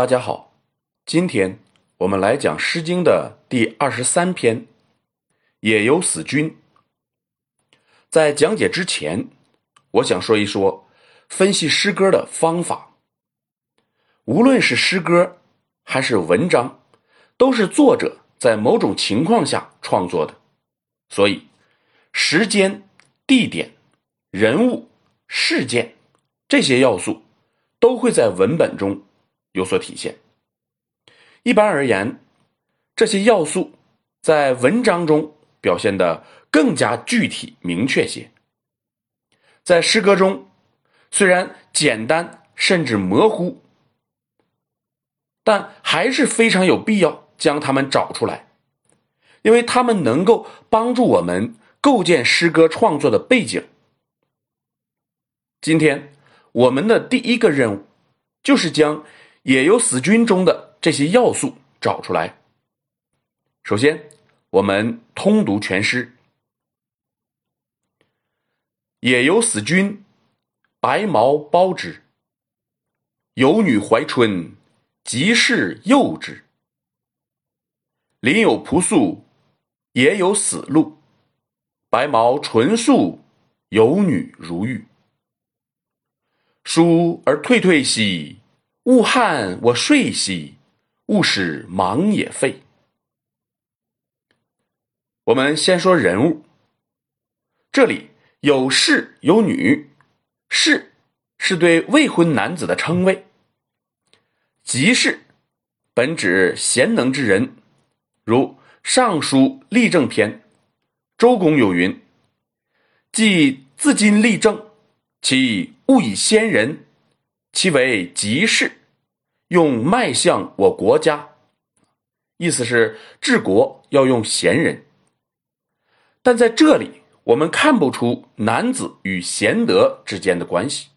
大家好，今天我们来讲《诗经》的第二十三篇《野有死君》。在讲解之前，我想说一说分析诗歌的方法。无论是诗歌还是文章，都是作者在某种情况下创作的，所以时间、地点、人物、事件这些要素都会在文本中。有所体现。一般而言，这些要素在文章中表现的更加具体明确些。在诗歌中，虽然简单甚至模糊，但还是非常有必要将它们找出来，因为它们能够帮助我们构建诗歌创作的背景。今天我们的第一个任务就是将。也有死君中的这些要素找出来。首先，我们通读全诗。也有死君，白毛包之。有女怀春，即是幼之。林有仆宿，也有死鹿。白毛纯素，有女如玉。疏而退退兮。勿憾我睡兮，勿使忙也废。我们先说人物，这里有士有女，士是对未婚男子的称谓，吉士本指贤能之人，如《尚书立政篇》，周公有云：“既自今立政，其勿以先人。”其为吉士，用迈向我国家，意思是治国要用贤人。但在这里，我们看不出男子与贤德之间的关系。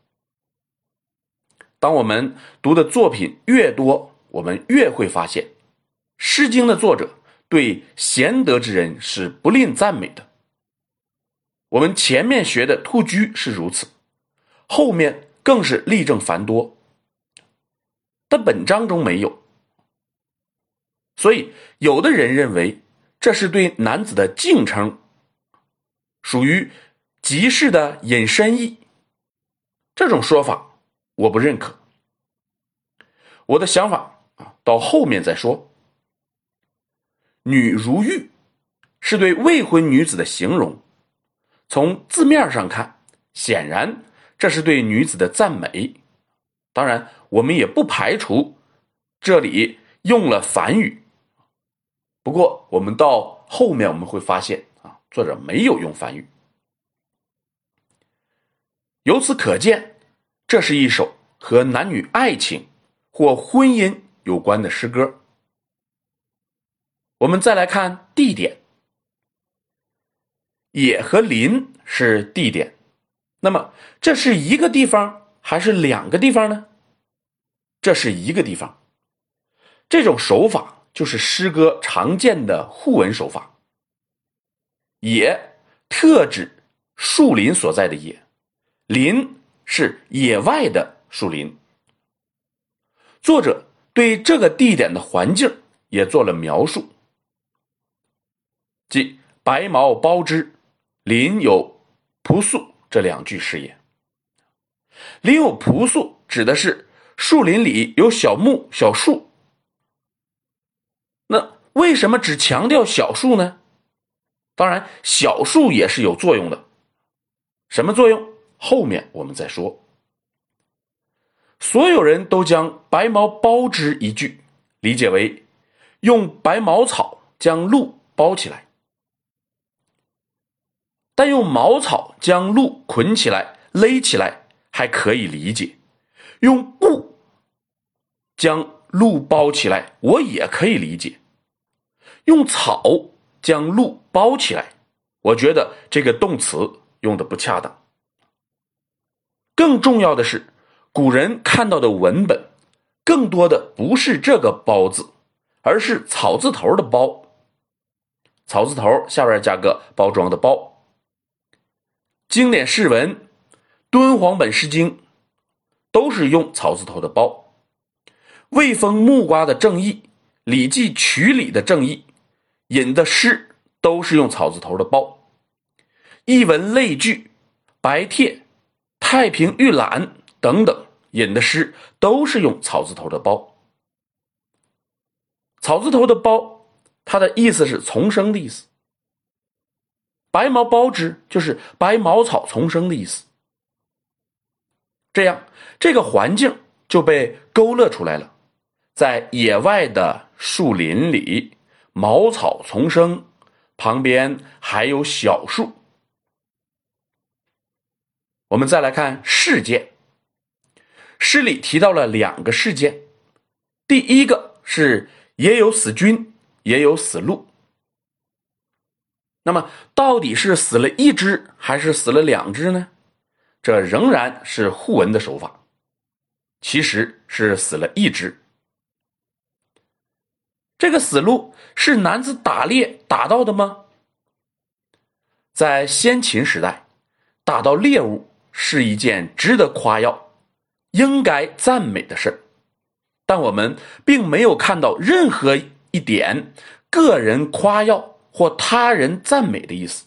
当我们读的作品越多，我们越会发现，《诗经》的作者对贤德之人是不吝赞美的。我们前面学的兔居是如此，后面。更是例证繁多，但本章中没有，所以有的人认为这是对男子的敬称，属于即事的引申义。这种说法我不认可。我的想法啊，到后面再说。女如玉是对未婚女子的形容，从字面上看，显然。这是对女子的赞美，当然，我们也不排除这里用了反语。不过，我们到后面我们会发现啊，作者没有用反语。由此可见，这是一首和男女爱情或婚姻有关的诗歌。我们再来看地点，野和林是地点。那么，这是一个地方还是两个地方呢？这是一个地方。这种手法就是诗歌常见的互文手法。野特指树林所在的野，林是野外的树林。作者对这个地点的环境也做了描述，即白毛包之，林有朴素。这两句诗也。林有朴素，指的是树林里有小木、小树。那为什么只强调小树呢？当然，小树也是有作用的。什么作用？后面我们再说。所有人都将“白毛包之”一句理解为用白茅草将鹿包起来。但用茅草将鹿捆起来、勒起来还可以理解，用布将鹿包起来，我也可以理解。用草将鹿包起来，我觉得这个动词用的不恰当。更重要的是，古人看到的文本，更多的不是这个“包”字，而是草字头的“包”，草字头下边加个包装的“包”。经典释文、敦煌本《诗经》都是用草字头的“包”。魏风木瓜的正义，《礼记曲礼的正义，引的诗都是用草字头的包。一文类聚，白帖、太平御览等等引的诗都是用草字头的包。草字头的包，它的意思是丛生的意思。白毛包之就是白茅草丛生的意思。这样，这个环境就被勾勒出来了，在野外的树林里，茅草丛生，旁边还有小树。我们再来看事件，诗里提到了两个事件，第一个是也有死君，也有死鹿。那么，到底是死了一只还是死了两只呢？这仍然是互文的手法，其实是死了一只。这个死鹿是男子打猎打到的吗？在先秦时代，打到猎物是一件值得夸耀、应该赞美的事但我们并没有看到任何一点个人夸耀。或他人赞美的意思，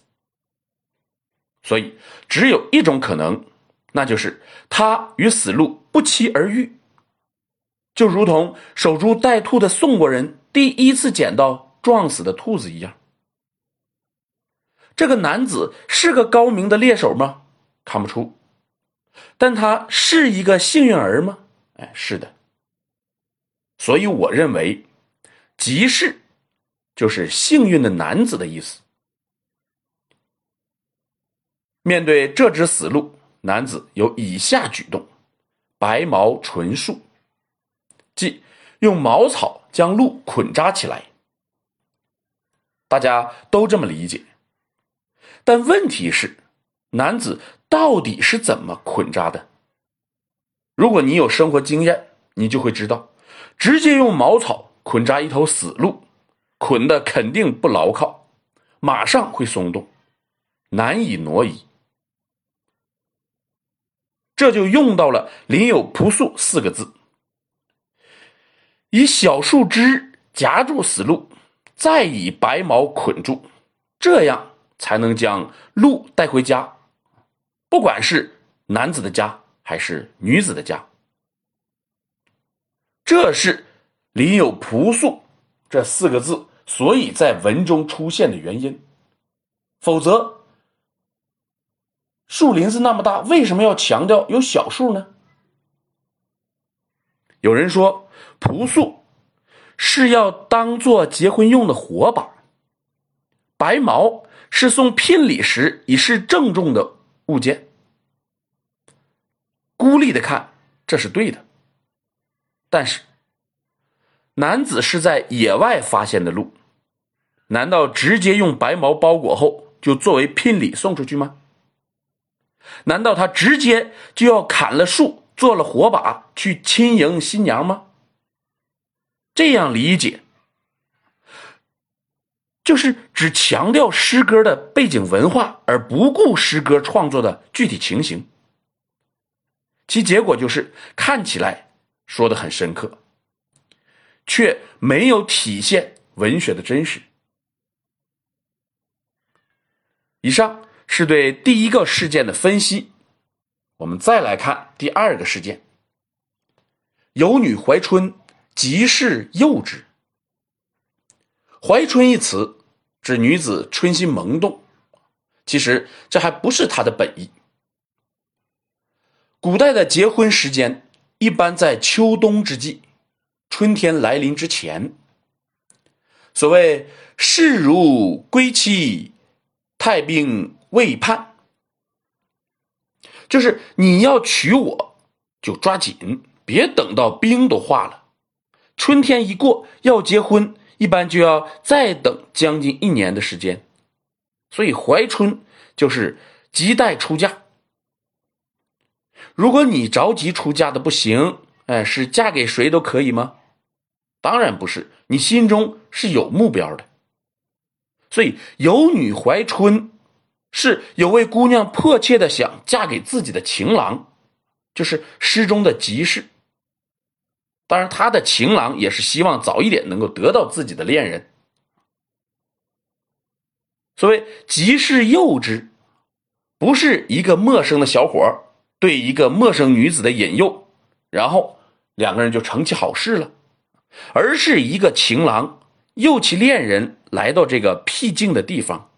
所以只有一种可能，那就是他与死路不期而遇，就如同守株待兔的宋国人第一次捡到撞死的兔子一样。这个男子是个高明的猎手吗？看不出，但他是一个幸运儿吗？哎，是的。所以我认为，即是。就是幸运的男子的意思。面对这只死鹿，男子有以下举动：白毛纯束，即用茅草将鹿捆扎起来。大家都这么理解，但问题是，男子到底是怎么捆扎的？如果你有生活经验，你就会知道，直接用茅草捆扎一头死鹿。捆的肯定不牢靠，马上会松动，难以挪移。这就用到了“林有朴素”四个字，以小树枝夹住死鹿，再以白毛捆住，这样才能将鹿带回家，不管是男子的家还是女子的家。这是“林有朴素”。这四个字，所以在文中出现的原因，否则，树林子那么大，为什么要强调有小树呢？有人说，朴素是要当做结婚用的火把，白毛是送聘礼时以示郑重的物件。孤立的看，这是对的，但是。男子是在野外发现的鹿，难道直接用白毛包裹后就作为聘礼送出去吗？难道他直接就要砍了树做了火把去亲迎新娘吗？这样理解，就是只强调诗歌的背景文化，而不顾诗歌创作的具体情形，其结果就是看起来说的很深刻。却没有体现文学的真实。以上是对第一个事件的分析，我们再来看第二个事件。有女怀春，即是幼稚。怀春一词指女子春心萌动，其实这还不是她的本意。古代的结婚时间一般在秋冬之际。春天来临之前，所谓“事如归期，太病未判”，就是你要娶我，就抓紧，别等到冰都化了。春天一过，要结婚，一般就要再等将近一年的时间。所以怀春就是急待出嫁。如果你着急出嫁的不行。哎，是嫁给谁都可以吗？当然不是，你心中是有目标的。所以有女怀春，是有位姑娘迫切的想嫁给自己的情郎，就是诗中的吉士。当然，他的情郎也是希望早一点能够得到自己的恋人。所谓“即是诱之”，不是一个陌生的小伙对一个陌生女子的引诱，然后两个人就成其好事了，而是一个情郎诱其恋人来到这个僻静的地方。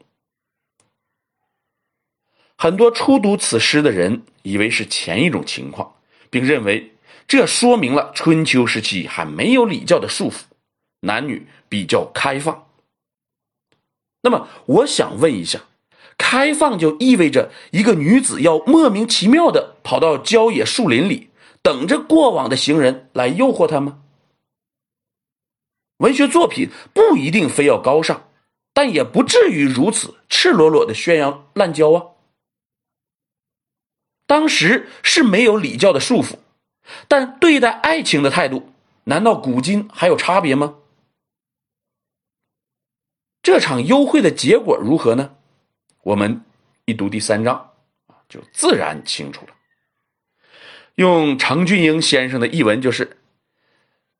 很多初读此诗的人以为是前一种情况，并认为这说明了春秋时期还没有礼教的束缚，男女比较开放。那么，我想问一下，开放就意味着一个女子要莫名其妙的跑到郊野树林里，等着过往的行人来诱惑她吗？文学作品不一定非要高尚，但也不至于如此赤裸裸的宣扬滥交啊。当时是没有礼教的束缚，但对待爱情的态度，难道古今还有差别吗？这场幽会的结果如何呢？我们一读第三章就自然清楚了。用程俊英先生的译文就是：“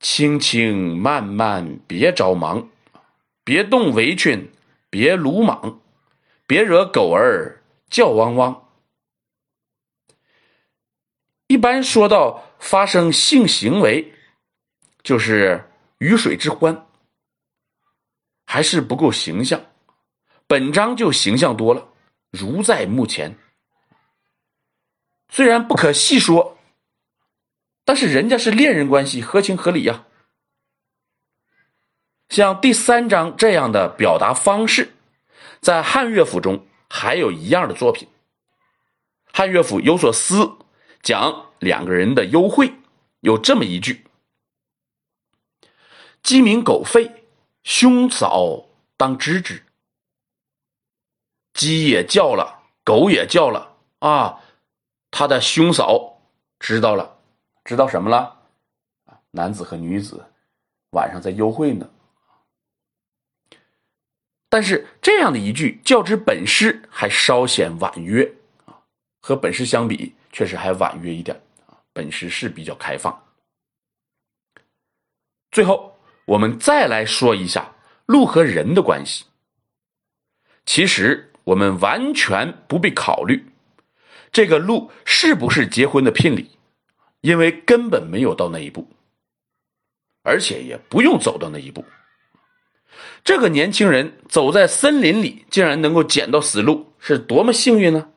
轻轻慢慢，别着忙，别动围裙，别鲁莽，别惹狗儿叫汪汪。”一般说到发生性行为，就是鱼水之欢，还是不够形象。本章就形象多了，如在目前。虽然不可细说，但是人家是恋人关系，合情合理呀。像第三章这样的表达方式，在汉乐府中还有一样的作品。汉乐府有所思。讲两个人的幽会，有这么一句：“鸡鸣狗吠，兄嫂当知之。”鸡也叫了，狗也叫了啊！他的兄嫂知道了，知道什么了？男子和女子晚上在幽会呢。但是这样的一句较之本诗还稍显婉约啊，和本诗相比。确实还婉约一点啊，本诗是比较开放。最后，我们再来说一下鹿和人的关系。其实我们完全不必考虑这个鹿是不是结婚的聘礼，因为根本没有到那一步，而且也不用走到那一步。这个年轻人走在森林里，竟然能够捡到死鹿，是多么幸运呢？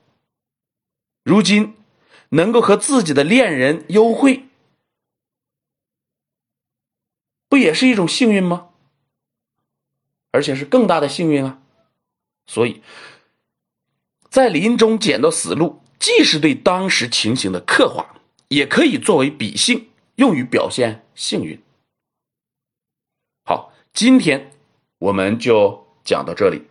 如今。能够和自己的恋人幽会，不也是一种幸运吗？而且是更大的幸运啊！所以，在林中捡到死鹿，既是对当时情形的刻画，也可以作为比兴，用于表现幸运。好，今天我们就讲到这里。